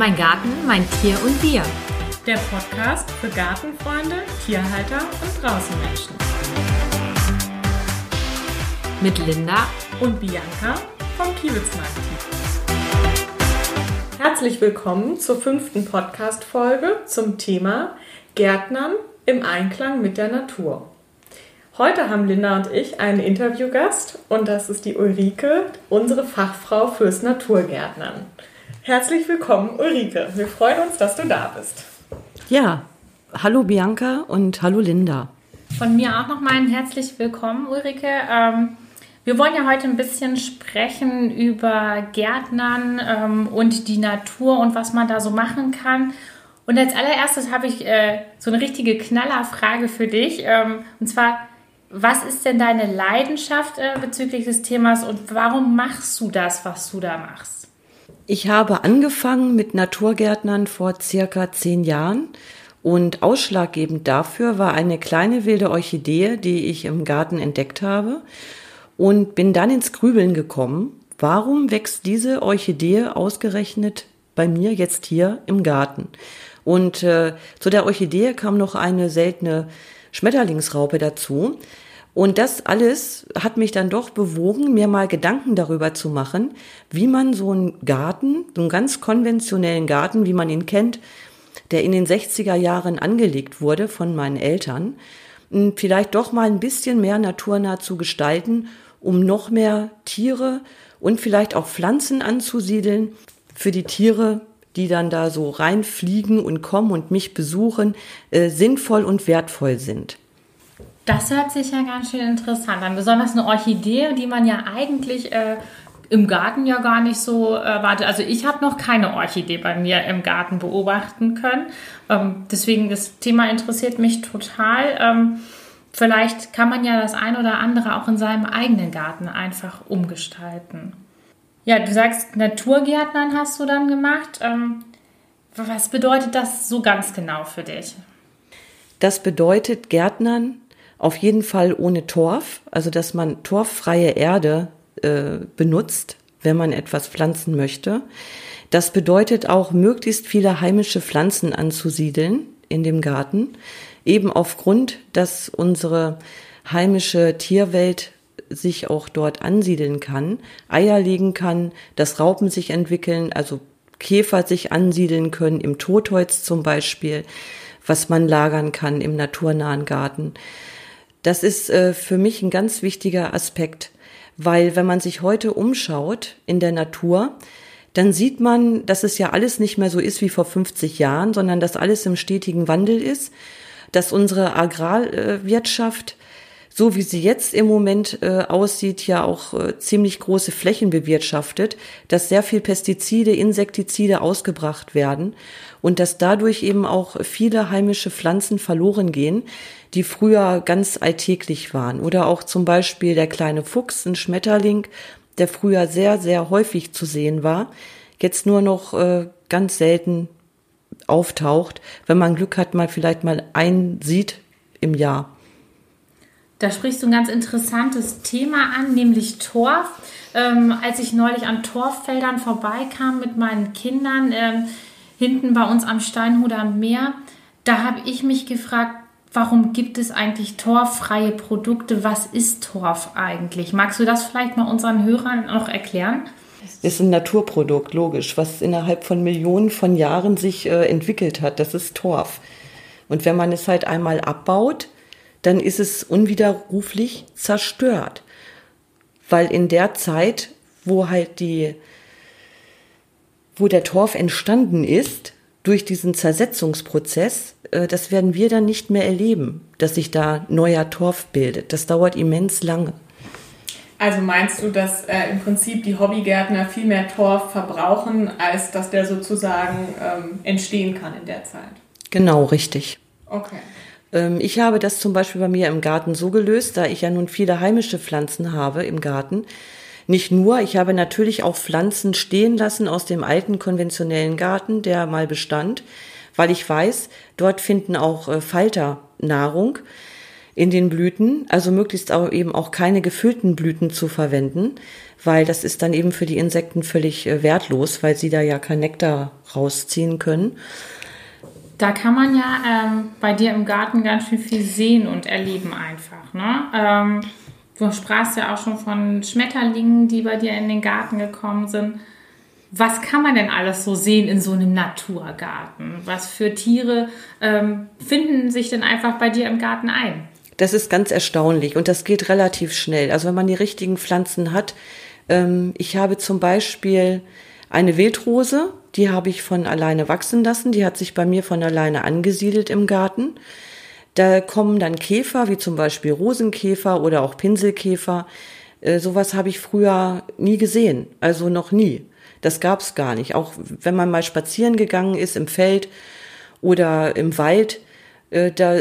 Mein Garten, mein Tier und wir. Der Podcast für Gartenfreunde, Tierhalter und Draußenmenschen. Mit Linda und Bianca vom Kiewitzmarkt. Herzlich willkommen zur fünften Podcast-Folge zum Thema Gärtnern im Einklang mit der Natur. Heute haben Linda und ich einen Interviewgast und das ist die Ulrike, unsere Fachfrau fürs Naturgärtnern. Herzlich willkommen, Ulrike. Wir freuen uns, dass du da bist. Ja, hallo Bianca und hallo Linda. Von mir auch nochmal ein herzlich willkommen, Ulrike. Ähm, wir wollen ja heute ein bisschen sprechen über Gärtnern ähm, und die Natur und was man da so machen kann. Und als allererstes habe ich äh, so eine richtige Knallerfrage für dich. Ähm, und zwar, was ist denn deine Leidenschaft äh, bezüglich des Themas und warum machst du das, was du da machst? Ich habe angefangen mit Naturgärtnern vor circa zehn Jahren und ausschlaggebend dafür war eine kleine wilde Orchidee, die ich im Garten entdeckt habe und bin dann ins Grübeln gekommen. Warum wächst diese Orchidee ausgerechnet bei mir jetzt hier im Garten? Und äh, zu der Orchidee kam noch eine seltene Schmetterlingsraupe dazu. Und das alles hat mich dann doch bewogen, mir mal Gedanken darüber zu machen, wie man so einen Garten, so einen ganz konventionellen Garten, wie man ihn kennt, der in den 60er Jahren angelegt wurde von meinen Eltern, vielleicht doch mal ein bisschen mehr naturnah zu gestalten, um noch mehr Tiere und vielleicht auch Pflanzen anzusiedeln für die Tiere, die dann da so reinfliegen und kommen und mich besuchen, äh, sinnvoll und wertvoll sind. Das hört sich ja ganz schön interessant an. Besonders eine Orchidee, die man ja eigentlich äh, im Garten ja gar nicht so erwartet. Also ich habe noch keine Orchidee bei mir im Garten beobachten können. Ähm, deswegen das Thema interessiert mich total. Ähm, vielleicht kann man ja das ein oder andere auch in seinem eigenen Garten einfach umgestalten. Ja, du sagst, Naturgärtnern hast du dann gemacht. Ähm, was bedeutet das so ganz genau für dich? Das bedeutet Gärtnern auf jeden Fall ohne Torf, also dass man torffreie Erde äh, benutzt, wenn man etwas pflanzen möchte. Das bedeutet auch, möglichst viele heimische Pflanzen anzusiedeln in dem Garten, eben aufgrund, dass unsere heimische Tierwelt sich auch dort ansiedeln kann, Eier legen kann, dass Raupen sich entwickeln, also Käfer sich ansiedeln können, im Totholz zum Beispiel, was man lagern kann im naturnahen Garten. Das ist äh, für mich ein ganz wichtiger Aspekt, weil wenn man sich heute umschaut in der Natur, dann sieht man, dass es ja alles nicht mehr so ist wie vor 50 Jahren, sondern dass alles im stetigen Wandel ist, dass unsere Agrarwirtschaft so wie sie jetzt im Moment äh, aussieht, ja auch äh, ziemlich große Flächen bewirtschaftet, dass sehr viel Pestizide, Insektizide ausgebracht werden und dass dadurch eben auch viele heimische Pflanzen verloren gehen, die früher ganz alltäglich waren. Oder auch zum Beispiel der kleine Fuchs, ein Schmetterling, der früher sehr, sehr häufig zu sehen war, jetzt nur noch äh, ganz selten auftaucht, wenn man Glück hat, mal vielleicht mal einen sieht im Jahr. Da sprichst du ein ganz interessantes Thema an, nämlich Torf. Ähm, als ich neulich an Torffeldern vorbeikam mit meinen Kindern, ähm, hinten bei uns am Steinhuder Meer, da habe ich mich gefragt, warum gibt es eigentlich torffreie Produkte? Was ist Torf eigentlich? Magst du das vielleicht mal unseren Hörern noch erklären? Es ist ein Naturprodukt, logisch, was innerhalb von Millionen von Jahren sich äh, entwickelt hat. Das ist Torf. Und wenn man es halt einmal abbaut, dann ist es unwiderruflich zerstört. Weil in der Zeit, wo halt die, wo der Torf entstanden ist, durch diesen Zersetzungsprozess, äh, das werden wir dann nicht mehr erleben, dass sich da neuer Torf bildet. Das dauert immens lange. Also meinst du, dass äh, im Prinzip die Hobbygärtner viel mehr Torf verbrauchen, als dass der sozusagen ähm, entstehen kann in der Zeit? Genau, richtig. Okay. Ähm, ich habe das zum Beispiel bei mir im Garten so gelöst, da ich ja nun viele heimische Pflanzen habe im Garten. Nicht nur, ich habe natürlich auch Pflanzen stehen lassen aus dem alten konventionellen Garten, der mal bestand, weil ich weiß, dort finden auch äh, Falter Nahrung. in den Blüten, also möglichst auch eben auch keine gefüllten Blüten zu verwenden, weil das ist dann eben für die Insekten völlig äh, wertlos, weil sie da ja kein Nektar rausziehen können. Da kann man ja ähm, bei dir im Garten ganz schön viel sehen und erleben einfach. Ne? Ähm, du sprachst ja auch schon von Schmetterlingen, die bei dir in den Garten gekommen sind. Was kann man denn alles so sehen in so einem Naturgarten? Was für Tiere ähm, finden sich denn einfach bei dir im Garten ein? Das ist ganz erstaunlich und das geht relativ schnell. Also wenn man die richtigen Pflanzen hat. Ähm, ich habe zum Beispiel eine Wildrose, die habe ich von alleine wachsen lassen. Die hat sich bei mir von alleine angesiedelt im Garten. Da kommen dann Käfer, wie zum Beispiel Rosenkäfer oder auch Pinselkäfer. Äh, sowas habe ich früher nie gesehen, also noch nie. Das gab es gar nicht. Auch wenn man mal spazieren gegangen ist im Feld oder im Wald, äh, da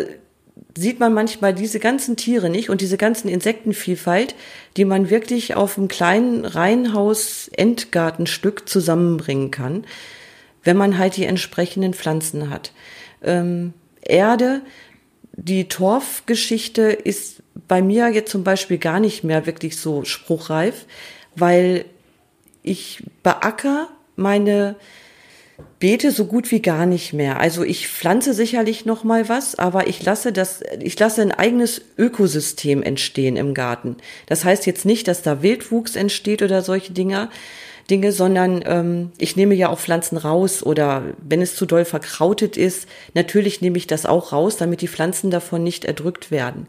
sieht man manchmal diese ganzen Tiere nicht und diese ganzen Insektenvielfalt, die man wirklich auf einem kleinen Reihenhaus-Endgartenstück zusammenbringen kann, wenn man halt die entsprechenden Pflanzen hat. Ähm, Erde, die Torfgeschichte ist bei mir jetzt zum Beispiel gar nicht mehr wirklich so spruchreif, weil ich beacker meine Beete so gut wie gar nicht mehr. Also ich pflanze sicherlich noch mal was, aber ich lasse das, ich lasse ein eigenes Ökosystem entstehen im Garten. Das heißt jetzt nicht, dass da Wildwuchs entsteht oder solche Dinge, Dinge, sondern ähm, ich nehme ja auch Pflanzen raus oder wenn es zu doll verkrautet ist, natürlich nehme ich das auch raus, damit die Pflanzen davon nicht erdrückt werden.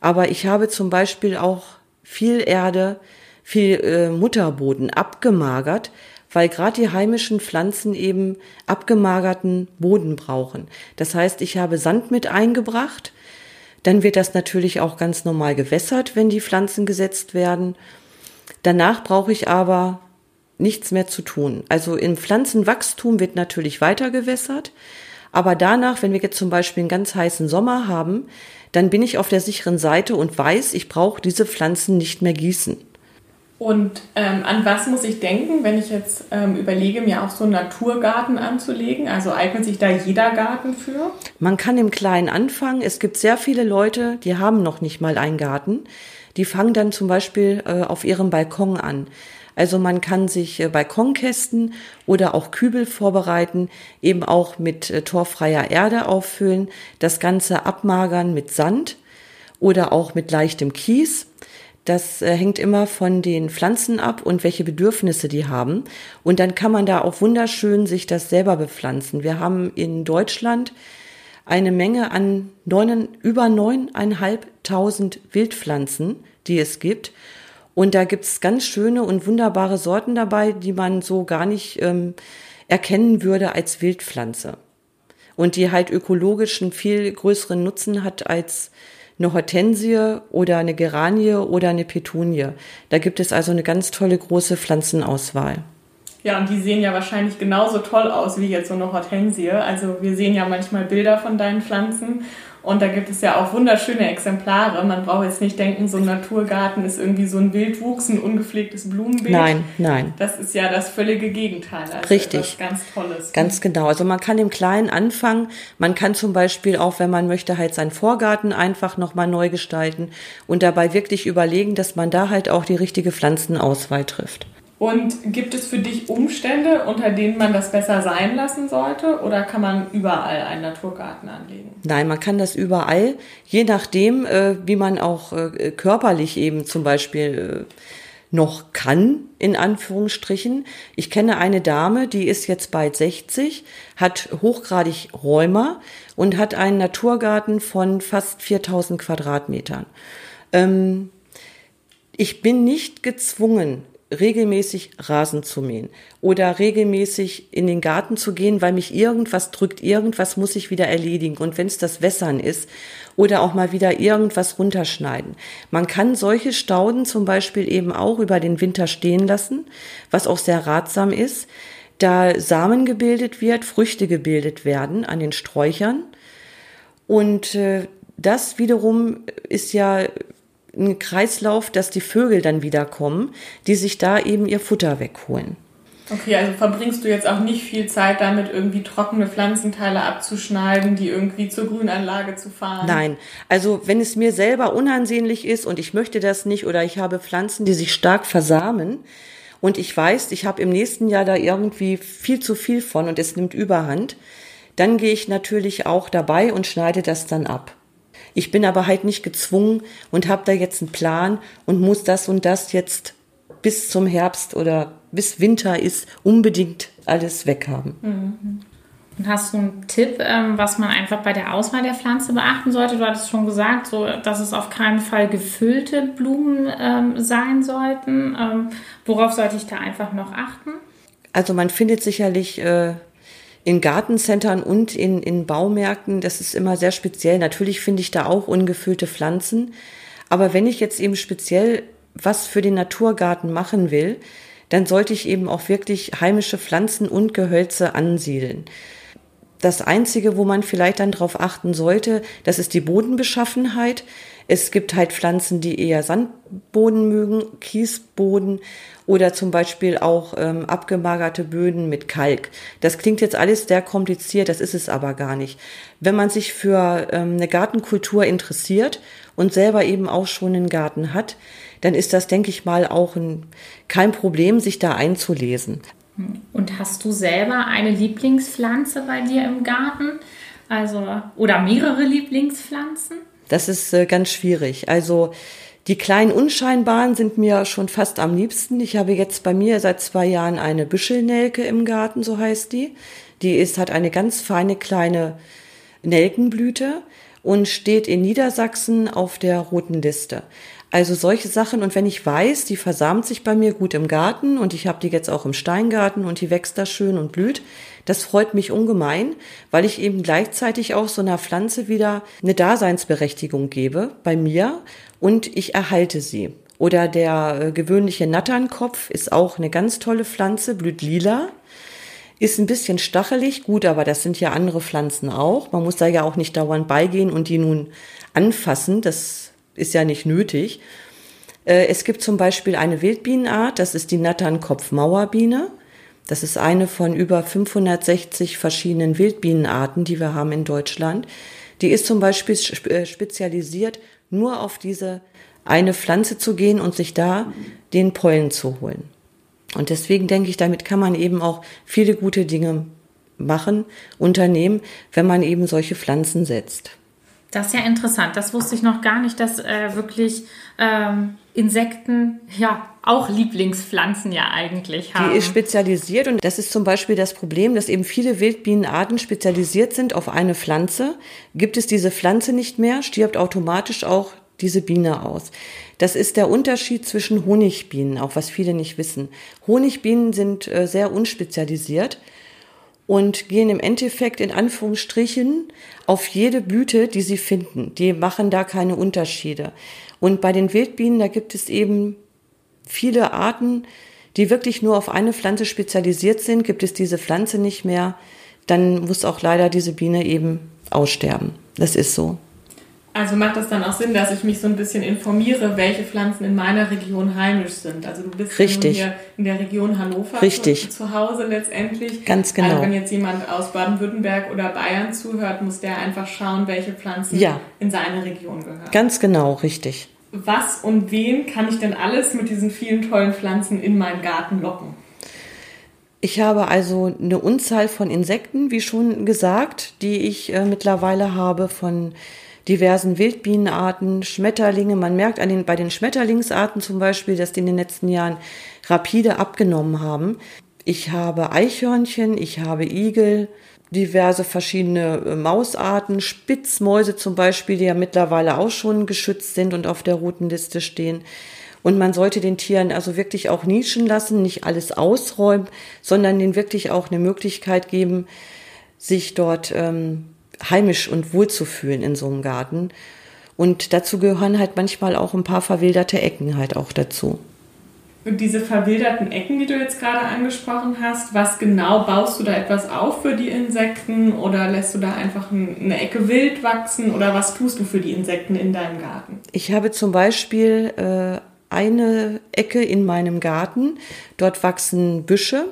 Aber ich habe zum Beispiel auch viel Erde, viel äh, Mutterboden abgemagert, weil gerade die heimischen Pflanzen eben abgemagerten Boden brauchen. Das heißt, ich habe Sand mit eingebracht, dann wird das natürlich auch ganz normal gewässert, wenn die Pflanzen gesetzt werden. Danach brauche ich aber nichts mehr zu tun. Also im Pflanzenwachstum wird natürlich weiter gewässert, aber danach, wenn wir jetzt zum Beispiel einen ganz heißen Sommer haben, dann bin ich auf der sicheren Seite und weiß, ich brauche diese Pflanzen nicht mehr gießen. Und ähm, an was muss ich denken, wenn ich jetzt ähm, überlege, mir auch so einen Naturgarten anzulegen? Also eignet sich da jeder Garten für? Man kann im Kleinen anfangen. Es gibt sehr viele Leute, die haben noch nicht mal einen Garten. Die fangen dann zum Beispiel äh, auf ihrem Balkon an. Also man kann sich äh, Balkonkästen oder auch Kübel vorbereiten, eben auch mit äh, torfreier Erde auffüllen, das Ganze abmagern mit Sand oder auch mit leichtem Kies das äh, hängt immer von den Pflanzen ab und welche Bedürfnisse die haben. Und dann kann man da auch wunderschön sich das selber bepflanzen. Wir haben in Deutschland eine Menge an neun, über neuneinhalbtausend Wildpflanzen, die es gibt. Und da gibt's ganz schöne und wunderbare Sorten dabei, die man so gar nicht ähm, erkennen würde als Wildpflanze. Und die halt ökologischen viel größeren Nutzen hat als eine Hortensie oder eine Geranie oder eine Petunie. Da gibt es also eine ganz tolle große Pflanzenauswahl. Ja, und die sehen ja wahrscheinlich genauso toll aus wie jetzt so eine Hortensie. Also wir sehen ja manchmal Bilder von deinen Pflanzen und da gibt es ja auch wunderschöne Exemplare. Man braucht jetzt nicht denken, so ein Naturgarten ist irgendwie so ein Wildwuchs, ein ungepflegtes Blumenbeet. Nein, nein. Das ist ja das völlige Gegenteil. Also Richtig. ganz Tolles. Ganz genau. Also man kann im Kleinen anfangen. Man kann zum Beispiel auch, wenn man möchte, halt seinen Vorgarten einfach nochmal neu gestalten und dabei wirklich überlegen, dass man da halt auch die richtige Pflanzenauswahl trifft. Und gibt es für dich Umstände, unter denen man das besser sein lassen sollte? Oder kann man überall einen Naturgarten anlegen? Nein, man kann das überall, je nachdem, äh, wie man auch äh, körperlich eben zum Beispiel äh, noch kann, in Anführungsstrichen. Ich kenne eine Dame, die ist jetzt bald 60, hat hochgradig Rheuma und hat einen Naturgarten von fast 4000 Quadratmetern. Ähm, ich bin nicht gezwungen, regelmäßig Rasen zu mähen oder regelmäßig in den Garten zu gehen, weil mich irgendwas drückt, irgendwas muss ich wieder erledigen. Und wenn es das Wässern ist oder auch mal wieder irgendwas runterschneiden. Man kann solche Stauden zum Beispiel eben auch über den Winter stehen lassen, was auch sehr ratsam ist, da Samen gebildet wird, Früchte gebildet werden an den Sträuchern. Und äh, das wiederum ist ja ein Kreislauf, dass die Vögel dann wieder kommen, die sich da eben ihr Futter wegholen. Okay, also verbringst du jetzt auch nicht viel Zeit damit, irgendwie trockene Pflanzenteile abzuschneiden, die irgendwie zur Grünanlage zu fahren? Nein, also wenn es mir selber unansehnlich ist und ich möchte das nicht oder ich habe Pflanzen, die sich stark versamen und ich weiß, ich habe im nächsten Jahr da irgendwie viel zu viel von und es nimmt überhand, dann gehe ich natürlich auch dabei und schneide das dann ab. Ich bin aber halt nicht gezwungen und habe da jetzt einen Plan und muss das und das jetzt bis zum Herbst oder bis Winter ist unbedingt alles weghaben. Mhm. Und hast du einen Tipp, ähm, was man einfach bei der Auswahl der Pflanze beachten sollte? Du hattest schon gesagt, so, dass es auf keinen Fall gefüllte Blumen ähm, sein sollten. Ähm, worauf sollte ich da einfach noch achten? Also man findet sicherlich äh, in Gartencentern und in, in Baumärkten, das ist immer sehr speziell. Natürlich finde ich da auch ungefüllte Pflanzen. Aber wenn ich jetzt eben speziell was für den Naturgarten machen will, dann sollte ich eben auch wirklich heimische Pflanzen und Gehölze ansiedeln. Das Einzige, wo man vielleicht dann drauf achten sollte, das ist die Bodenbeschaffenheit. Es gibt halt Pflanzen, die eher Sandboden mögen, Kiesboden oder zum Beispiel auch ähm, abgemagerte Böden mit Kalk. Das klingt jetzt alles sehr kompliziert, das ist es aber gar nicht. Wenn man sich für ähm, eine Gartenkultur interessiert und selber eben auch schon einen Garten hat, dann ist das, denke ich mal, auch ein, kein Problem, sich da einzulesen. Und hast du selber eine Lieblingspflanze bei dir im Garten? Also, oder mehrere Lieblingspflanzen? Das ist äh, ganz schwierig. Also, die kleinen Unscheinbaren sind mir schon fast am liebsten. Ich habe jetzt bei mir seit zwei Jahren eine Büschelnelke im Garten, so heißt die. Die ist, hat eine ganz feine kleine Nelkenblüte und steht in Niedersachsen auf der roten Liste. Also solche Sachen. Und wenn ich weiß, die versamt sich bei mir gut im Garten und ich habe die jetzt auch im Steingarten und die wächst da schön und blüht, das freut mich ungemein, weil ich eben gleichzeitig auch so einer Pflanze wieder eine Daseinsberechtigung gebe bei mir und ich erhalte sie. Oder der äh, gewöhnliche Natternkopf ist auch eine ganz tolle Pflanze, blüht lila, ist ein bisschen stachelig, gut, aber das sind ja andere Pflanzen auch. Man muss da ja auch nicht dauernd beigehen und die nun anfassen. Das ist ja nicht nötig. Äh, es gibt zum Beispiel eine Wildbienenart, das ist die Natternkopf-Mauerbiene. Das ist eine von über 560 verschiedenen Wildbienenarten, die wir haben in Deutschland. Die ist zum Beispiel äh, spezialisiert, nur auf diese eine Pflanze zu gehen und sich da den Pollen zu holen. Und deswegen denke ich, damit kann man eben auch viele gute Dinge machen, unternehmen, wenn man eben solche Pflanzen setzt. Das ist ja interessant. Das wusste ich noch gar nicht, dass äh, wirklich ähm, Insekten ja auch Lieblingspflanzen ja eigentlich haben. Die ist spezialisiert und das ist zum Beispiel das Problem, dass eben viele Wildbienenarten spezialisiert sind auf eine Pflanze. Gibt es diese Pflanze nicht mehr, stirbt automatisch auch diese Biene aus. Das ist der Unterschied zwischen Honigbienen, auch was viele nicht wissen. Honigbienen sind äh, sehr unspezialisiert und gehen im Endeffekt in Anführungsstrichen auf jede Blüte, die sie finden. Die machen da keine Unterschiede. Und bei den Wildbienen, da gibt es eben viele Arten, die wirklich nur auf eine Pflanze spezialisiert sind. Gibt es diese Pflanze nicht mehr, dann muss auch leider diese Biene eben aussterben. Das ist so. Also macht das dann auch Sinn, dass ich mich so ein bisschen informiere, welche Pflanzen in meiner Region heimisch sind. Also du bist Richtig. hier in der Region Hannover Richtig. Zu, zu Hause letztendlich. Ganz genau. Also wenn jetzt jemand aus Baden-Württemberg oder Bayern zuhört, muss der einfach schauen, welche Pflanzen Ja. in seine Region gehören. Ganz genau, richtig. Was und wen kann ich denn alles mit diesen vielen tollen Pflanzen in meinen Garten locken? Ich habe also eine Unzahl von Insekten, wie schon gesagt, die ich äh, mittlerweile habe von diversen Wildbienenarten, Schmetterlinge. Man merkt an den, bei den Schmetterlingsarten zum Beispiel, dass die in den letzten Jahren rapide abgenommen haben. Ich habe Eichhörnchen, ich habe Igel, diverse verschiedene äh, Mausarten, Spitzmäuse zum Beispiel, die ja mittlerweile auch schon geschützt sind und auf der roten Liste stehen. Und man sollte den Tieren also wirklich auch nischen lassen, nicht alles ausräumen, sondern denen wirklich auch eine Möglichkeit geben, sich dort ähm, heimisch und wohl zu fühlen in so einem Garten. Und dazu gehören halt manchmal auch ein paar verwilderte Ecken halt auch dazu. Und diese verwilderten Ecken, die du jetzt gerade angesprochen hast, was genau baust du da etwas auf für die Insekten oder lässt du da einfach ein- eine Ecke wild wachsen oder was tust du für die Insekten in deinem Garten? Ich habe zum Beispiel äh, eine Ecke in meinem Garten. Dort wachsen Büsche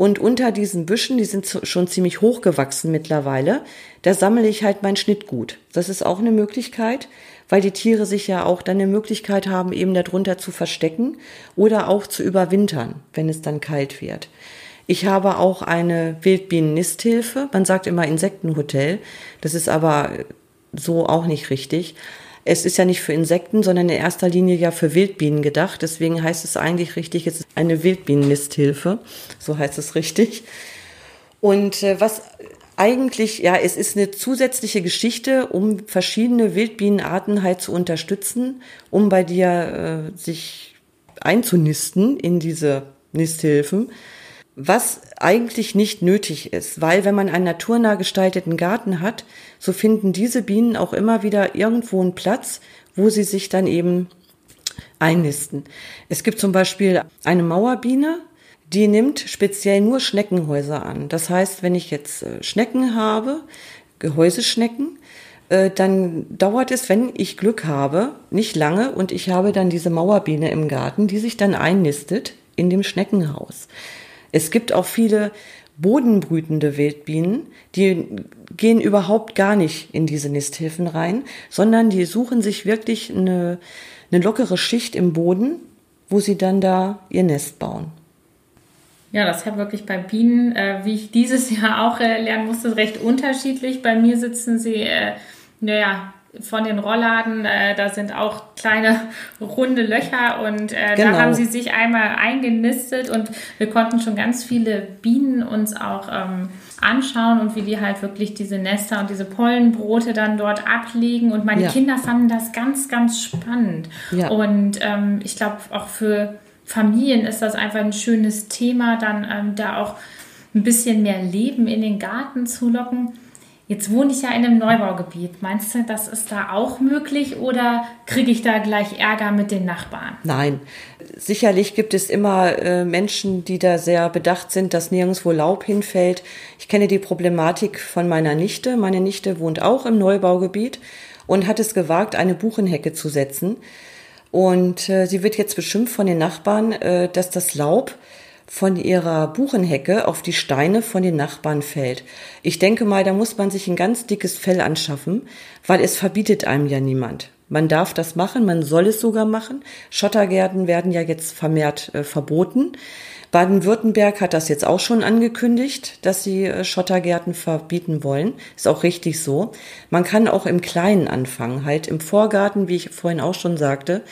und unter diesen Büschen, die sind schon ziemlich hoch gewachsen mittlerweile, da sammle ich halt mein Schnittgut. Das ist auch eine Möglichkeit, weil die Tiere sich ja auch dann eine Möglichkeit haben, eben darunter zu verstecken oder auch zu überwintern, wenn es dann kalt wird. Ich habe auch eine Wildbienen-Nisthilfe. Man sagt immer Insektenhotel. Das ist aber so auch nicht richtig. Es ist ja nicht für Insekten, sondern in erster Linie ja für Wildbienen gedacht. Deswegen heißt es eigentlich richtig, es ist eine Wildbienen-Nisthilfe. So heißt es richtig. Und äh, was eigentlich, ja, es ist eine zusätzliche Geschichte, um verschiedene Wildbienenarten halt zu unterstützen, um bei dir äh, sich einzunisten in diese Nisthilfen was eigentlich nicht nötig ist, weil wenn man einen naturnah gestalteten Garten hat, so finden diese Bienen auch immer wieder irgendwo einen Platz, wo sie sich dann eben einnisten. Es gibt zum Beispiel eine Mauerbiene, die nimmt speziell nur Schneckenhäuser an. Das heißt, wenn ich jetzt äh, Schnecken habe, Gehäuseschnecken, äh, dann dauert es, wenn ich Glück habe, nicht lange und ich habe dann diese Mauerbiene im Garten, die sich dann einnistet in dem Schneckenhaus. Es gibt auch viele bodenbrütende Wildbienen, die gehen überhaupt gar nicht in diese Nisthilfen rein, sondern die suchen sich wirklich eine, eine lockere Schicht im Boden, wo sie dann da ihr Nest bauen. Ja, das ja wirklich bei Bienen, äh, wie ich dieses Jahr auch äh, lernen musste, recht unterschiedlich. Bei mir sitzen sie, äh, naja, von den Rollladen, äh, da sind auch kleine runde Löcher und äh, genau. da haben sie sich einmal eingenistet und wir konnten schon ganz viele Bienen uns auch ähm, anschauen und wie die halt wirklich diese Nester und diese Pollenbrote dann dort ablegen und meine ja. Kinder fanden das ganz, ganz spannend ja. und ähm, ich glaube auch für Familien ist das einfach ein schönes Thema, dann ähm, da auch ein bisschen mehr Leben in den Garten zu locken. Jetzt wohne ich ja in einem Neubaugebiet. Meinst du, das ist da auch möglich oder kriege ich da gleich Ärger mit den Nachbarn? Nein, sicherlich gibt es immer äh, Menschen, die da sehr bedacht sind, dass nirgendwo Laub hinfällt. Ich kenne die Problematik von meiner Nichte. Meine Nichte wohnt auch im Neubaugebiet und hat es gewagt, eine Buchenhecke zu setzen. Und äh, sie wird jetzt beschimpft von den Nachbarn, äh, dass das Laub von ihrer Buchenhecke auf die Steine von den Nachbarn fällt. Ich denke mal, da muss man sich ein ganz dickes Fell anschaffen, weil es verbietet einem ja niemand. Man darf das machen, man soll es sogar machen. Schottergärten werden ja jetzt vermehrt äh, verboten. Baden-Württemberg hat das jetzt auch schon angekündigt, dass sie äh, Schottergärten verbieten wollen. Ist auch richtig so. Man kann auch im Kleinen anfangen, halt im Vorgarten, wie ich vorhin auch schon sagte.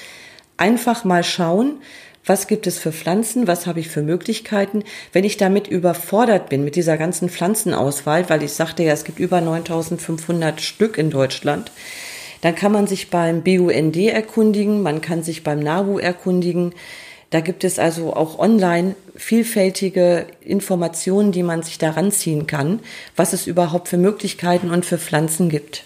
Einfach mal schauen, was gibt es für Pflanzen, was habe ich für Möglichkeiten. Wenn ich damit überfordert bin mit dieser ganzen Pflanzenauswahl, weil ich sagte ja, es gibt über 9500 Stück in Deutschland, dann kann man sich beim BUND erkundigen, man kann sich beim NABU erkundigen. Da gibt es also auch online vielfältige Informationen, die man sich daran ziehen kann, was es überhaupt für Möglichkeiten und für Pflanzen gibt.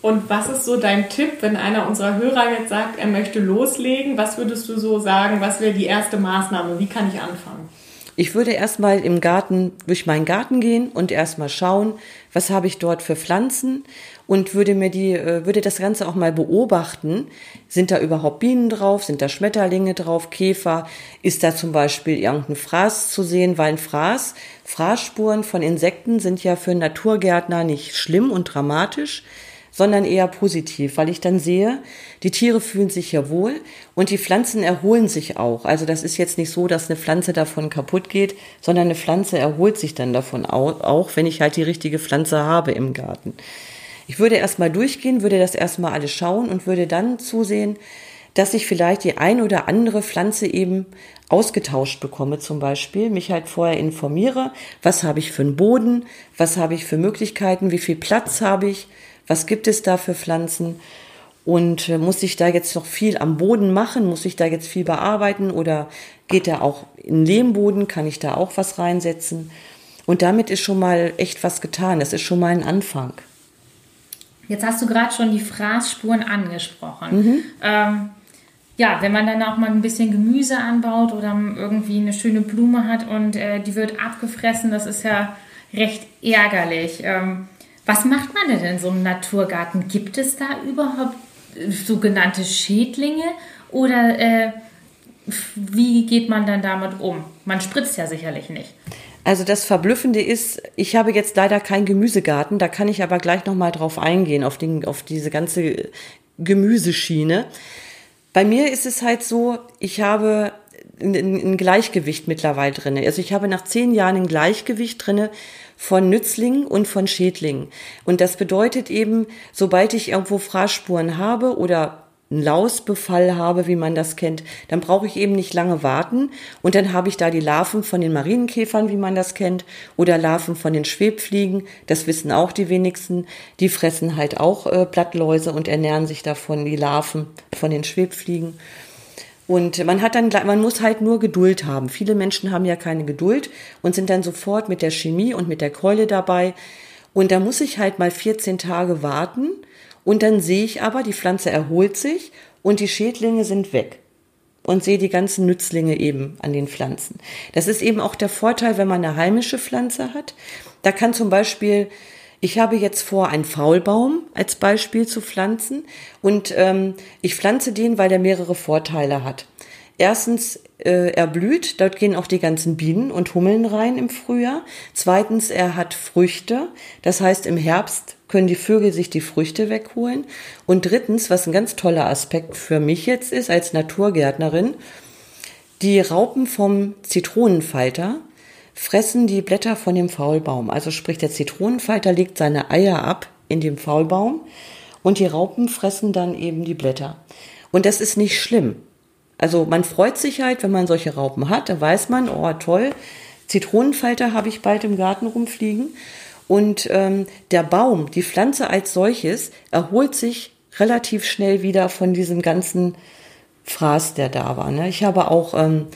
Und was ist so dein Tipp, wenn einer unserer Hörer jetzt sagt, er möchte loslegen? Was würdest du so sagen? Was wäre die erste Maßnahme? Wie kann ich anfangen? Ich würde erstmal im Garten durch meinen Garten gehen und erstmal schauen, was habe ich dort für Pflanzen und würde mir die, äh, würde das Ganze auch mal beobachten. Sind da überhaupt Bienen drauf? Sind da Schmetterlinge drauf? Käfer? Ist da zum Beispiel irgendein Fraß zu sehen? Weil ein Fraß, Fraßspuren von Insekten sind ja für Naturgärtner nicht schlimm und dramatisch sondern eher positiv, weil ich dann sehe, die Tiere fühlen sich ja wohl und die Pflanzen erholen sich auch. Also das ist jetzt nicht so, dass eine Pflanze davon kaputt geht, sondern eine Pflanze erholt sich dann davon auch, wenn ich halt die richtige Pflanze habe im Garten. Ich würde erstmal durchgehen, würde das erstmal alles schauen und würde dann zusehen, dass ich vielleicht die ein oder andere Pflanze eben ausgetauscht bekomme zum Beispiel, mich halt vorher informiere, was habe ich für einen Boden, was habe ich für Möglichkeiten, wie viel Platz habe ich, was gibt es da für Pflanzen und äh, muss ich da jetzt noch viel am Boden machen, muss ich da jetzt viel bearbeiten oder geht da auch in Lehmboden, kann ich da auch was reinsetzen? Und damit ist schon mal echt was getan, das ist schon mal ein Anfang. Jetzt hast du gerade schon die Fraßspuren angesprochen. Mhm. Ähm, ja, wenn man dann auch mal ein bisschen Gemüse anbaut oder irgendwie eine schöne Blume hat und äh, die wird abgefressen, das ist ja recht ärgerlich. Ähm, was macht man denn in so einem Naturgarten? Gibt es da überhaupt äh, sogenannte Schädlinge Oder äh, wie geht man dann damit um? Man spritzt ja sicherlich nicht. Also das Verblüffende ist, ich habe jetzt leider keinen Gemüsegarten, da kann ich aber gleich nochmal drauf eingehen, auf, den, auf diese ganze Gemüseschiene. Bei mir ist es halt so, ich habe ein, ein Gleichgewicht mittlerweile drinne. Also ich habe nach zehn Jahren ein Gleichgewicht drinne von Nützlingen und von Schädlingen. Und das bedeutet eben, sobald ich irgendwo Fraßspuren habe oder einen Lausbefall habe, wie man das kennt, dann brauche ich eben nicht lange warten und dann habe ich da die Larven von den Marienkäfern, wie man das kennt, oder Larven von den Schwebfliegen, das wissen auch die wenigsten, die fressen halt auch äh, Blattläuse und ernähren sich davon, die Larven von den Schwebfliegen. Und man hat dann, man muss halt nur Geduld haben. Viele Menschen haben ja keine Geduld und sind dann sofort mit der Chemie und mit der Keule dabei. Und da muss ich halt mal 14 Tage warten und dann sehe ich aber, die Pflanze erholt sich und die Schädlinge sind weg und sehe die ganzen Nützlinge eben an den Pflanzen. Das ist eben auch der Vorteil, wenn man eine heimische Pflanze hat. Da kann zum Beispiel, ich habe jetzt vor, einen Faulbaum als Beispiel zu pflanzen und ähm, ich pflanze den, weil der mehrere Vorteile hat. Erstens, äh, er blüht, dort gehen auch die ganzen Bienen und Hummeln rein im Frühjahr. Zweitens, er hat Früchte, das heißt im Herbst können die Vögel sich die Früchte wegholen. Und drittens, was ein ganz toller Aspekt für mich jetzt ist als Naturgärtnerin, die Raupen vom Zitronenfalter fressen die Blätter von dem Faulbaum. Also sprich, der Zitronenfalter legt seine Eier ab in dem Faulbaum und die Raupen fressen dann eben die Blätter. Und das ist nicht schlimm. Also man freut sich halt, wenn man solche Raupen hat, da weiß man, oh toll, Zitronenfalter habe ich bald im Garten rumfliegen. Und ähm, der Baum, die Pflanze als solches, erholt sich relativ schnell wieder von diesem ganzen Fraß, der da war. Ne? Ich habe auch ähm,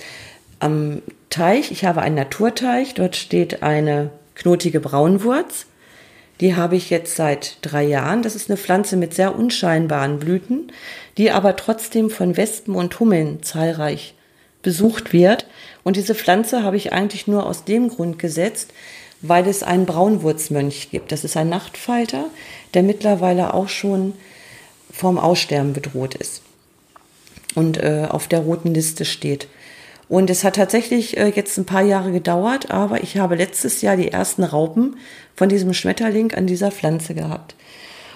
am Teich, ich habe einen Naturteich, dort steht eine knotige Braunwurz. Die habe ich jetzt seit drei Jahren. Das ist eine Pflanze mit sehr unscheinbaren Blüten, die aber trotzdem von Wespen und Hummeln zahlreich besucht wird. Und diese Pflanze habe ich eigentlich nur aus dem Grund gesetzt, weil es einen Braunwurzmönch gibt. Das ist ein Nachtfalter, der mittlerweile auch schon vom Aussterben bedroht ist und äh, auf der roten Liste steht. Und es hat tatsächlich äh, jetzt ein paar Jahre gedauert, aber ich habe letztes Jahr die ersten Raupen von diesem Schmetterling an dieser Pflanze gehabt.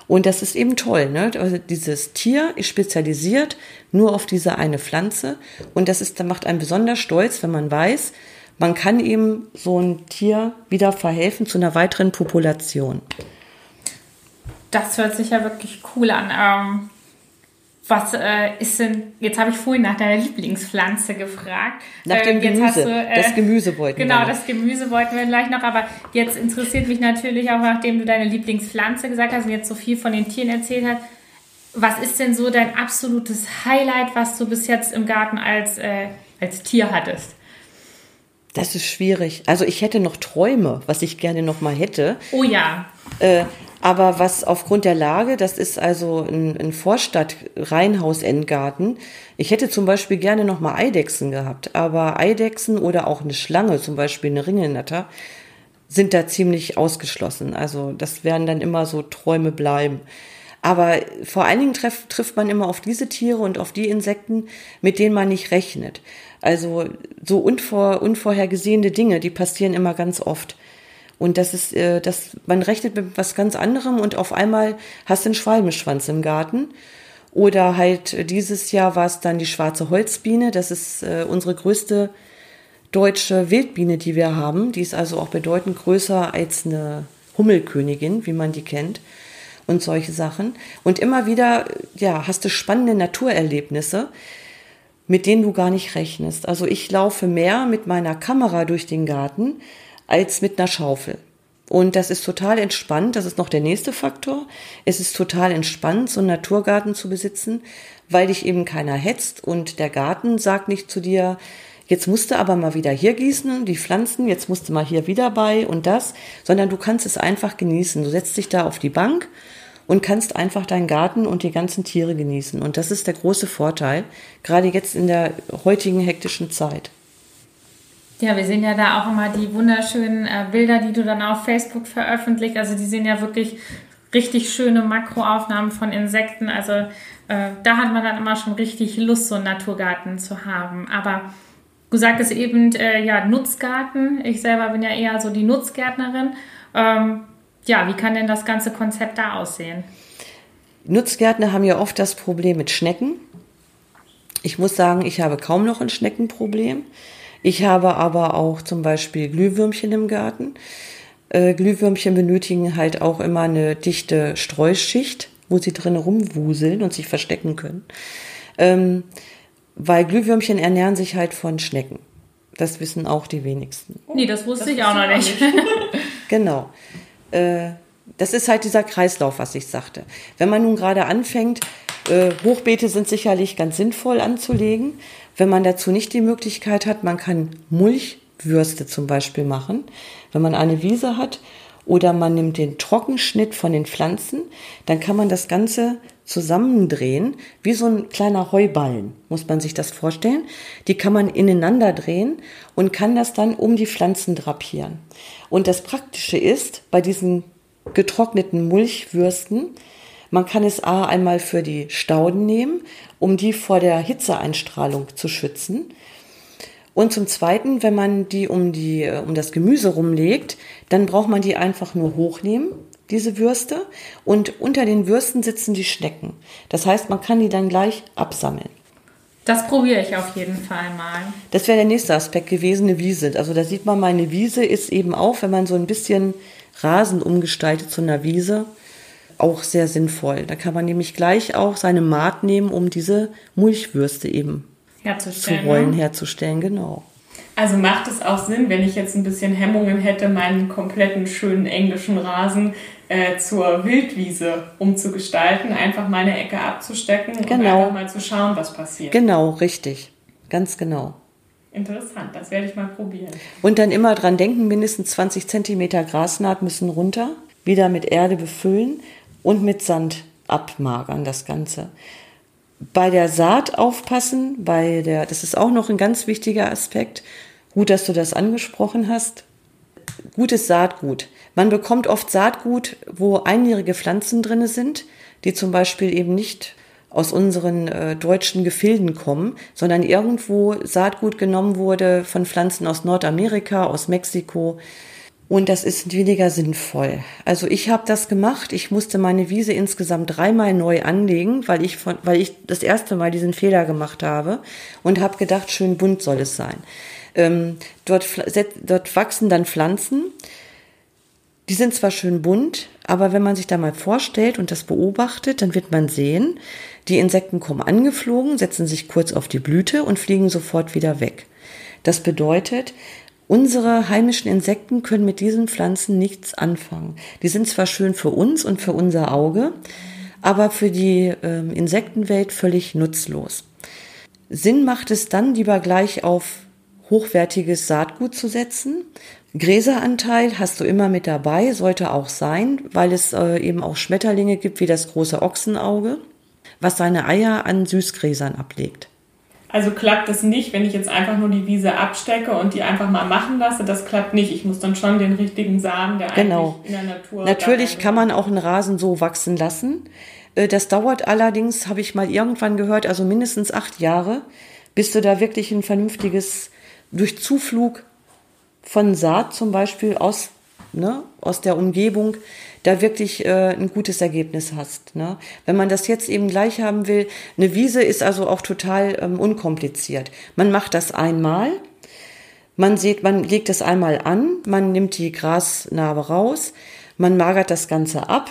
Und das ist eben toll, ne? Also dieses Tier ist spezialisiert nur auf diese eine Pflanze und das ist, macht einen besonders stolz, wenn man weiß, man kann eben so ein Tier wieder verhelfen zu einer weiteren Population. Das hört sich ja wirklich cool an. Ähm, was äh, ist denn, jetzt habe ich vorhin nach deiner Lieblingspflanze gefragt. Nach dem ähm, Gemüse. Du, äh, das Gemüse wollten genau, wir. Genau, das Gemüse wollten wir gleich noch, aber jetzt interessiert mich natürlich auch, nachdem du deine Lieblingspflanze gesagt hast und jetzt so viel von den Tieren erzählt hast, was ist denn so dein absolutes Highlight, was du bis jetzt im Garten als, äh, als Tier hattest? Das ist schwierig. Also ich hätte noch Träume, was ich gerne noch mal hätte. Oh ja. Äh, aber was aufgrund der Lage, das ist also ein, ein Vorstadt-Reihenhaus-Endgarten. Ich hätte zum Beispiel gerne noch mal Eidechsen gehabt, aber Eidechsen oder auch eine Schlange, zum Beispiel eine Ringelnatter, sind da ziemlich ausgeschlossen. Also das werden dann immer so Träume bleiben. Aber vor allen Dingen treff, trifft man immer auf diese Tiere und auf die Insekten, mit denen man nicht rechnet. Also so unvor, unvorhergesehene Dinge, die passieren immer ganz oft. Und das ist, äh, das, man rechnet mit was ganz anderem und auf einmal hast du einen Schwalbenschwanz im Garten. Oder halt dieses Jahr war es dann die schwarze Holzbiene. Das ist äh, unsere größte deutsche Wildbiene, die wir haben. Die ist also auch bedeutend größer als eine Hummelkönigin, wie man die kennt. Und solche Sachen. Und immer wieder, ja, hast du spannende Naturerlebnisse mit denen du gar nicht rechnest. Also ich laufe mehr mit meiner Kamera durch den Garten als mit einer Schaufel. Und das ist total entspannt. Das ist noch der nächste Faktor. Es ist total entspannt, so einen Naturgarten zu besitzen, weil dich eben keiner hetzt und der Garten sagt nicht zu dir, jetzt musst du aber mal wieder hier gießen, die Pflanzen, jetzt musst du mal hier wieder bei und das, sondern du kannst es einfach genießen. Du setzt dich da auf die Bank und kannst einfach deinen Garten und die ganzen Tiere genießen. Und das ist der große Vorteil, gerade jetzt in der heutigen hektischen Zeit. Ja, wir sehen ja da auch immer die wunderschönen äh, Bilder, die du dann auf Facebook veröffentlicht. Also die sehen ja wirklich richtig schöne Makroaufnahmen von Insekten. Also äh, da hat man dann immer schon richtig Lust, so einen Naturgarten zu haben. Aber du sagtest eben, äh, ja, Nutzgarten. Ich selber bin ja eher so die Nutzgärtnerin. Ähm, ja, wie kann denn das ganze Konzept da aussehen? Nutzgärtner haben ja oft das Problem mit Schnecken. Ich muss sagen, ich habe kaum noch ein Schneckenproblem. Ich habe aber auch zum Beispiel Glühwürmchen im Garten. Äh, Glühwürmchen benötigen halt auch immer eine dichte Streuschicht, wo sie drin rumwuseln und sich verstecken können. Ähm, weil Glühwürmchen ernähren sich halt von Schnecken. Das wissen auch die wenigsten. Nee, das wusste das ich auch noch nicht. genau. Äh, das ist halt dieser Kreislauf, was ich sagte. Wenn man nun gerade anfängt, äh, Hochbeete sind sicherlich ganz sinnvoll anzulegen. Wenn man dazu nicht die Möglichkeit hat, man kann Mulchwürste zum Beispiel machen. Wenn man eine Wiese hat oder man nimmt den Trockenschnitt von den Pflanzen, dann kann man das Ganze zusammendrehen, wie so ein kleiner Heuballen, muss man sich das vorstellen. Die kann man ineinander drehen und kann das dann um die Pflanzen drapieren. Und das Praktische ist, bei diesen getrockneten Mulchwürsten, man kann es A einmal für die Stauden nehmen, um die vor der Hitzeeinstrahlung zu schützen. Und zum Zweiten, wenn man die um, die um das Gemüse rumlegt, dann braucht man die einfach nur hochnehmen, diese Würste. Und unter den Würsten sitzen die Schnecken. Das heißt, man kann die dann gleich absammeln. Das probiere ich auf jeden Fall mal. Das wäre der nächste Aspekt gewesen, eine Wiese. Also da sieht man, meine Wiese ist eben auch, wenn man so ein bisschen Rasen umgestaltet zu einer Wiese, auch sehr sinnvoll. Da kann man nämlich gleich auch seine Maat nehmen, um diese Mulchwürste eben zu rollen, ne? herzustellen, genau. Also macht es auch Sinn, wenn ich jetzt ein bisschen Hemmungen hätte, meinen kompletten schönen englischen Rasen äh, zur Wildwiese umzugestalten, einfach meine Ecke abzustecken genau. und einfach mal zu schauen, was passiert. Genau, richtig. Ganz genau. Interessant, das werde ich mal probieren. Und dann immer dran denken, mindestens 20 Zentimeter Grasnaht müssen runter, wieder mit Erde befüllen und mit Sand abmagern das Ganze. Bei der Saat aufpassen, bei der, das ist auch noch ein ganz wichtiger Aspekt. Gut, dass du das angesprochen hast. Gutes Saatgut. Man bekommt oft Saatgut, wo einjährige Pflanzen drinne sind, die zum Beispiel eben nicht aus unseren äh, deutschen Gefilden kommen, sondern irgendwo Saatgut genommen wurde von Pflanzen aus Nordamerika, aus Mexiko. Und das ist weniger sinnvoll. Also ich habe das gemacht. Ich musste meine Wiese insgesamt dreimal neu anlegen, weil ich, von, weil ich das erste Mal diesen Fehler gemacht habe und habe gedacht, schön bunt soll es sein. Ähm, dort, dort wachsen dann Pflanzen. Die sind zwar schön bunt, aber wenn man sich da mal vorstellt und das beobachtet, dann wird man sehen, die Insekten kommen angeflogen, setzen sich kurz auf die Blüte und fliegen sofort wieder weg. Das bedeutet, unsere heimischen Insekten können mit diesen Pflanzen nichts anfangen. Die sind zwar schön für uns und für unser Auge, aber für die äh, Insektenwelt völlig nutzlos. Sinn macht es dann lieber gleich auf hochwertiges Saatgut zu setzen. Gräseranteil hast du immer mit dabei, sollte auch sein, weil es äh, eben auch Schmetterlinge gibt wie das große Ochsenauge was seine Eier an Süßgräsern ablegt. Also klappt es nicht, wenn ich jetzt einfach nur die Wiese abstecke und die einfach mal machen lasse. Das klappt nicht. Ich muss dann schon den richtigen Samen, der genau. eigentlich in der Natur. Natürlich kann man auch einen Rasen so wachsen lassen. Äh, das dauert allerdings, habe ich mal irgendwann gehört, also mindestens acht Jahre, bis du da wirklich ein vernünftiges, durch Zuflug von Saat zum Beispiel aus, ne, aus der Umgebung, da wirklich äh, ein gutes Ergebnis hast. Ne? Wenn man das jetzt eben gleich haben will, eine Wiese ist also auch total ähm, unkompliziert. Man macht das einmal, man sieht, man legt es einmal an, man nimmt die Grasnarbe raus, man magert das Ganze ab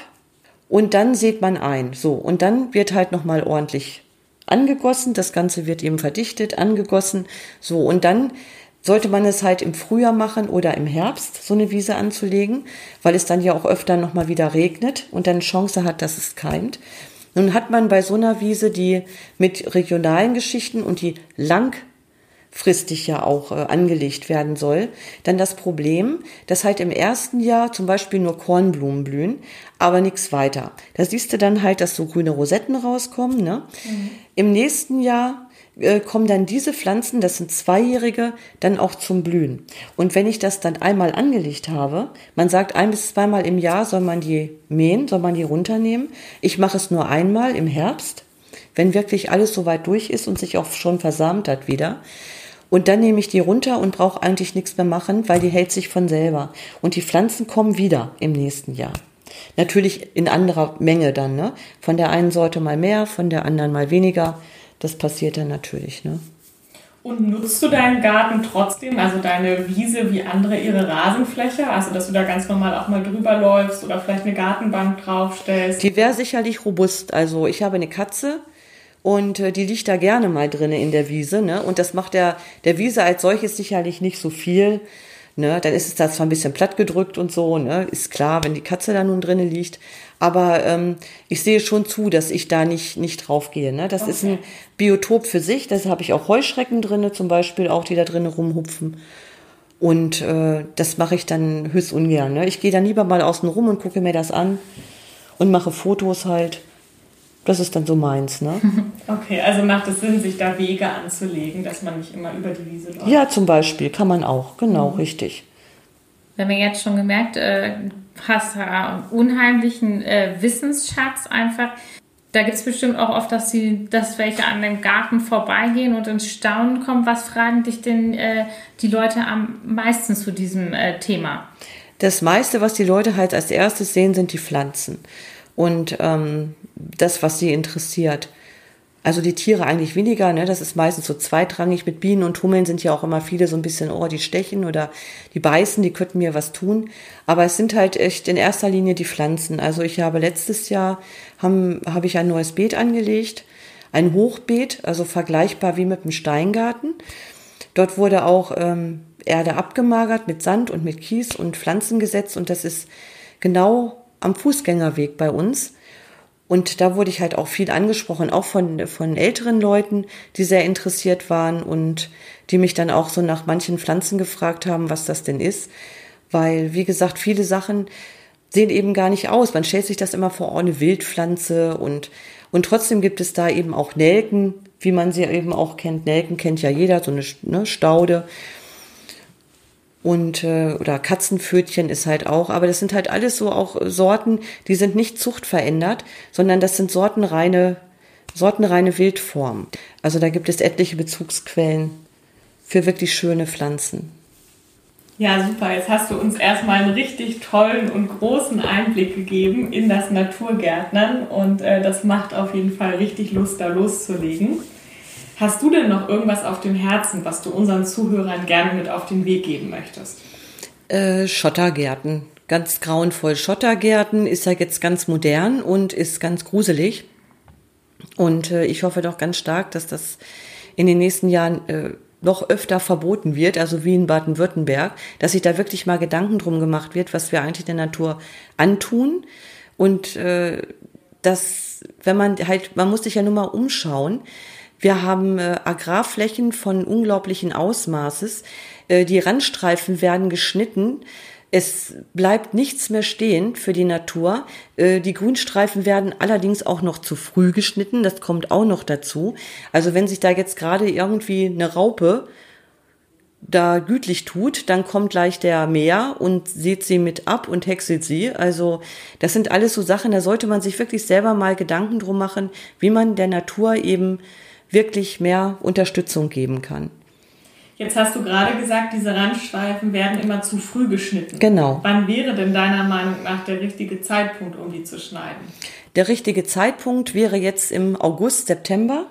und dann sieht man ein. So und dann wird halt noch mal ordentlich angegossen. Das Ganze wird eben verdichtet, angegossen. So und dann sollte man es halt im Frühjahr machen oder im Herbst, so eine Wiese anzulegen, weil es dann ja auch öfter nochmal wieder regnet und dann Chance hat, dass es keimt. Nun hat man bei so einer Wiese, die mit regionalen Geschichten und die langfristig ja auch äh, angelegt werden soll, dann das Problem, dass halt im ersten Jahr zum Beispiel nur Kornblumen blühen, aber nichts weiter. Da siehst du dann halt, dass so grüne Rosetten rauskommen. Ne? Mhm. Im nächsten Jahr äh, kommen dann diese Pflanzen, das sind zweijährige, dann auch zum Blühen. Und wenn ich das dann einmal angelegt habe, man sagt ein bis zweimal im Jahr soll man die mähen, soll man die runternehmen. Ich mache es nur einmal im Herbst, wenn wirklich alles soweit durch ist und sich auch schon versamt hat wieder. Und dann nehme ich die runter und brauche eigentlich nichts mehr machen, weil die hält sich von selber. Und die Pflanzen kommen wieder im nächsten Jahr. Natürlich in anderer Menge dann, ne? Von der einen Sorte mal mehr, von der anderen mal weniger. Das passiert dann natürlich, ne? Und nutzt du deinen Garten trotzdem, also deine Wiese wie andere ihre Rasenfläche? Also, dass du da ganz normal auch mal drüber läufst oder vielleicht eine Gartenbank draufstellst? Die wäre sicherlich robust. Also, ich habe eine Katze und äh, die liegt da gerne mal drinnen in der Wiese, ne? Und das macht der, der Wiese als solches sicherlich nicht so viel. Ne, dann ist es da zwar ein bisschen platt gedrückt und so, ne, ist klar, wenn die Katze da nun drinnen liegt. Aber ähm, ich sehe schon zu, dass ich da nicht, nicht draufgehe. Ne? Das okay. ist ein Biotop für sich. Da habe ich auch Heuschrecken drinne, zum Beispiel, auch die da drinnen rumhupfen. Und äh, das mache ich dann höchst ungern. Ne? Ich gehe dann lieber mal außen rum und gucke mir das an und mache Fotos halt. Das ist dann so meins, ne? Okay, also macht es Sinn, sich da Wege anzulegen, dass man nicht immer über die Wiese läuft? Ja, zum Beispiel, kann man auch, genau, mhm. richtig. Wir haben ja jetzt schon gemerkt, äh, hast einen unheimlichen äh, Wissensschatz einfach. Da gibt es bestimmt auch oft, dass, sie, dass welche an dem Garten vorbeigehen und ins Staunen kommen. Was fragen dich denn äh, die Leute am meisten zu diesem äh, Thema? Das meiste, was die Leute halt als erstes sehen, sind die Pflanzen und ähm, das, was sie interessiert. Also die Tiere eigentlich weniger, ne? Das ist meistens so zweitrangig. Mit Bienen und Hummeln sind ja auch immer viele so ein bisschen, oh, die stechen oder die beißen, die könnten mir was tun. Aber es sind halt echt in erster Linie die Pflanzen. Also ich habe letztes Jahr haben, habe ich ein neues Beet angelegt, ein Hochbeet, also vergleichbar wie mit einem Steingarten. Dort wurde auch ähm, Erde abgemagert mit Sand und mit Kies und Pflanzen gesetzt und das ist genau am Fußgängerweg bei uns. Und da wurde ich halt auch viel angesprochen, auch von, von älteren Leuten, die sehr interessiert waren und die mich dann auch so nach manchen Pflanzen gefragt haben, was das denn ist. Weil, wie gesagt, viele Sachen sehen eben gar nicht aus. Man stellt sich das immer vor, oh, eine Wildpflanze und, und trotzdem gibt es da eben auch Nelken, wie man sie eben auch kennt. Nelken kennt ja jeder, so eine ne, Staude und äh, oder Katzenpfötchen ist halt auch, aber das sind halt alles so auch Sorten, die sind nicht zuchtverändert, sondern das sind sortenreine sortenreine Wildformen. Also da gibt es etliche Bezugsquellen für wirklich schöne Pflanzen. Ja, super. Jetzt hast du uns erstmal einen richtig tollen und großen Einblick gegeben in das Naturgärtnern und äh, das macht auf jeden Fall richtig Lust, da loszulegen. Hast du denn noch irgendwas auf dem Herzen, was du unseren Zuhörern gerne mit auf den Weg geben möchtest? Äh, Schottergärten. Ganz grauenvoll. Schottergärten ist ja jetzt ganz modern und ist ganz gruselig. Und äh, ich hoffe doch ganz stark, dass das in den nächsten Jahren äh, noch öfter verboten wird, also wie in Baden-Württemberg, dass sich da wirklich mal Gedanken drum gemacht wird, was wir eigentlich der Natur antun. Und äh, dass, wenn man halt, man muss sich ja nur mal umschauen, wir haben äh, Agrarflächen von unglaublichen Ausmaßes. Äh, die Randstreifen werden geschnitten. Es bleibt nichts mehr stehen für die Natur. Äh, die Grünstreifen werden allerdings auch noch zu früh geschnitten. Das kommt auch noch dazu. Also wenn sich da jetzt gerade irgendwie eine Raupe da gütlich tut, dann kommt gleich der Meer und sieht sie mit ab und häckselt sie. Also das sind alles so Sachen, da sollte man sich wirklich selber mal Gedanken drum machen, wie man der Natur eben wirklich mehr Unterstützung geben kann. Jetzt hast du gerade gesagt, diese Randstreifen werden immer zu früh geschnitten. Genau. Wann wäre denn deiner Meinung nach der richtige Zeitpunkt, um die zu schneiden? Der richtige Zeitpunkt wäre jetzt im August, September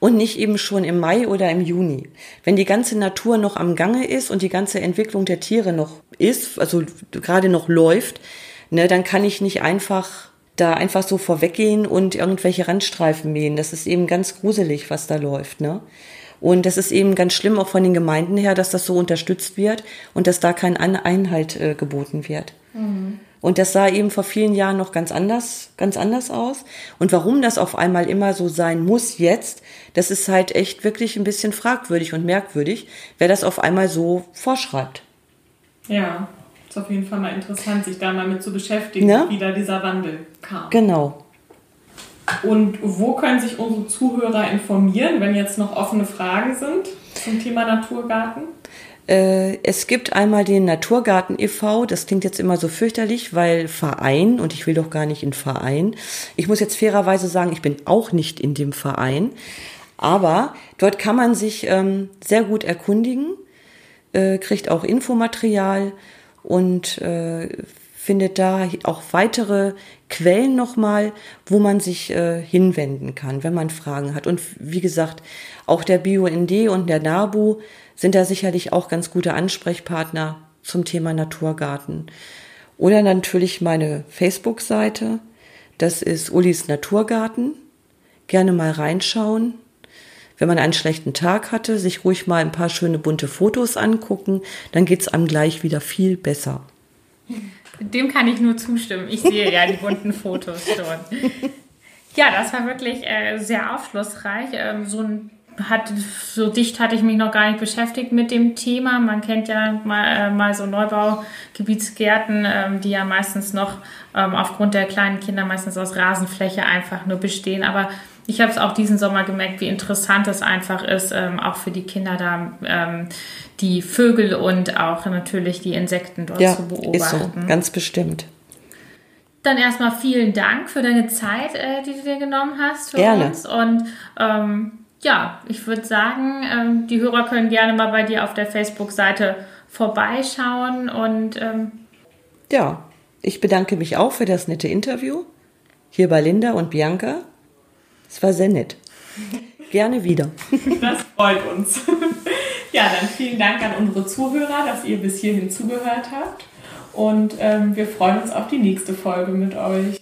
und nicht eben schon im Mai oder im Juni. Wenn die ganze Natur noch am Gange ist und die ganze Entwicklung der Tiere noch ist, also gerade noch läuft, ne, dann kann ich nicht einfach da einfach so vorweggehen und irgendwelche Randstreifen mähen. Das ist eben ganz gruselig, was da läuft, ne? Und das ist eben ganz schlimm auch von den Gemeinden her, dass das so unterstützt wird und dass da kein Einhalt äh, geboten wird. Mhm. Und das sah eben vor vielen Jahren noch ganz anders, ganz anders aus. Und warum das auf einmal immer so sein muss jetzt, das ist halt echt wirklich ein bisschen fragwürdig und merkwürdig, wer das auf einmal so vorschreibt. Ja, ist auf jeden Fall mal interessant, sich da mal mit zu beschäftigen, ne? wie da dieser Wandel kam. Genau. Und wo können sich unsere Zuhörer informieren, wenn jetzt noch offene Fragen sind zum Thema Naturgarten? Äh, es gibt einmal den Naturgarten e.V., das klingt jetzt immer so fürchterlich, weil Verein, und ich will doch gar nicht in Verein. Ich muss jetzt fairerweise sagen, ich bin auch nicht in dem Verein, aber dort kann man sich ähm, sehr gut erkundigen, äh, kriegt auch Infomaterial und äh, findet da auch weitere Quellen nochmal, wo man sich äh, hinwenden kann, wenn man Fragen hat. Und wie gesagt, auch der BUND und der NABU sind da sicherlich auch ganz gute Ansprechpartner zum Thema Naturgarten. Oder natürlich meine Facebook-Seite. Das ist Ulis Naturgarten. Gerne mal reinschauen. Wenn man einen schlechten Tag hatte, sich ruhig mal ein paar schöne bunte Fotos angucken, dann geht's einem gleich wieder viel besser. Dem kann ich nur zustimmen. Ich sehe ja die bunten Fotos schon. Ja, das war wirklich äh, sehr aufschlussreich. Ähm, so ein hat, so dicht hatte ich mich noch gar nicht beschäftigt mit dem Thema. Man kennt ja mal, äh, mal so Neubaugebietsgärten, ähm, die ja meistens noch ähm, aufgrund der kleinen Kinder meistens aus Rasenfläche einfach nur bestehen. Aber ich habe es auch diesen Sommer gemerkt, wie interessant es einfach ist, ähm, auch für die Kinder da ähm, die Vögel und auch natürlich die Insekten dort ja, zu beobachten. Ist so, ganz bestimmt. Dann erstmal vielen Dank für deine Zeit, äh, die du dir genommen hast für Gerne. uns. Und ähm, ja, ich würde sagen, ähm, die Hörer können gerne mal bei dir auf der Facebook-Seite vorbeischauen und ähm ja, ich bedanke mich auch für das nette Interview hier bei Linda und Bianca. Es war sehr nett. Gerne wieder. Das freut uns. Ja, dann vielen Dank an unsere Zuhörer, dass ihr bis hierhin zugehört habt. Und ähm, wir freuen uns auf die nächste Folge mit euch.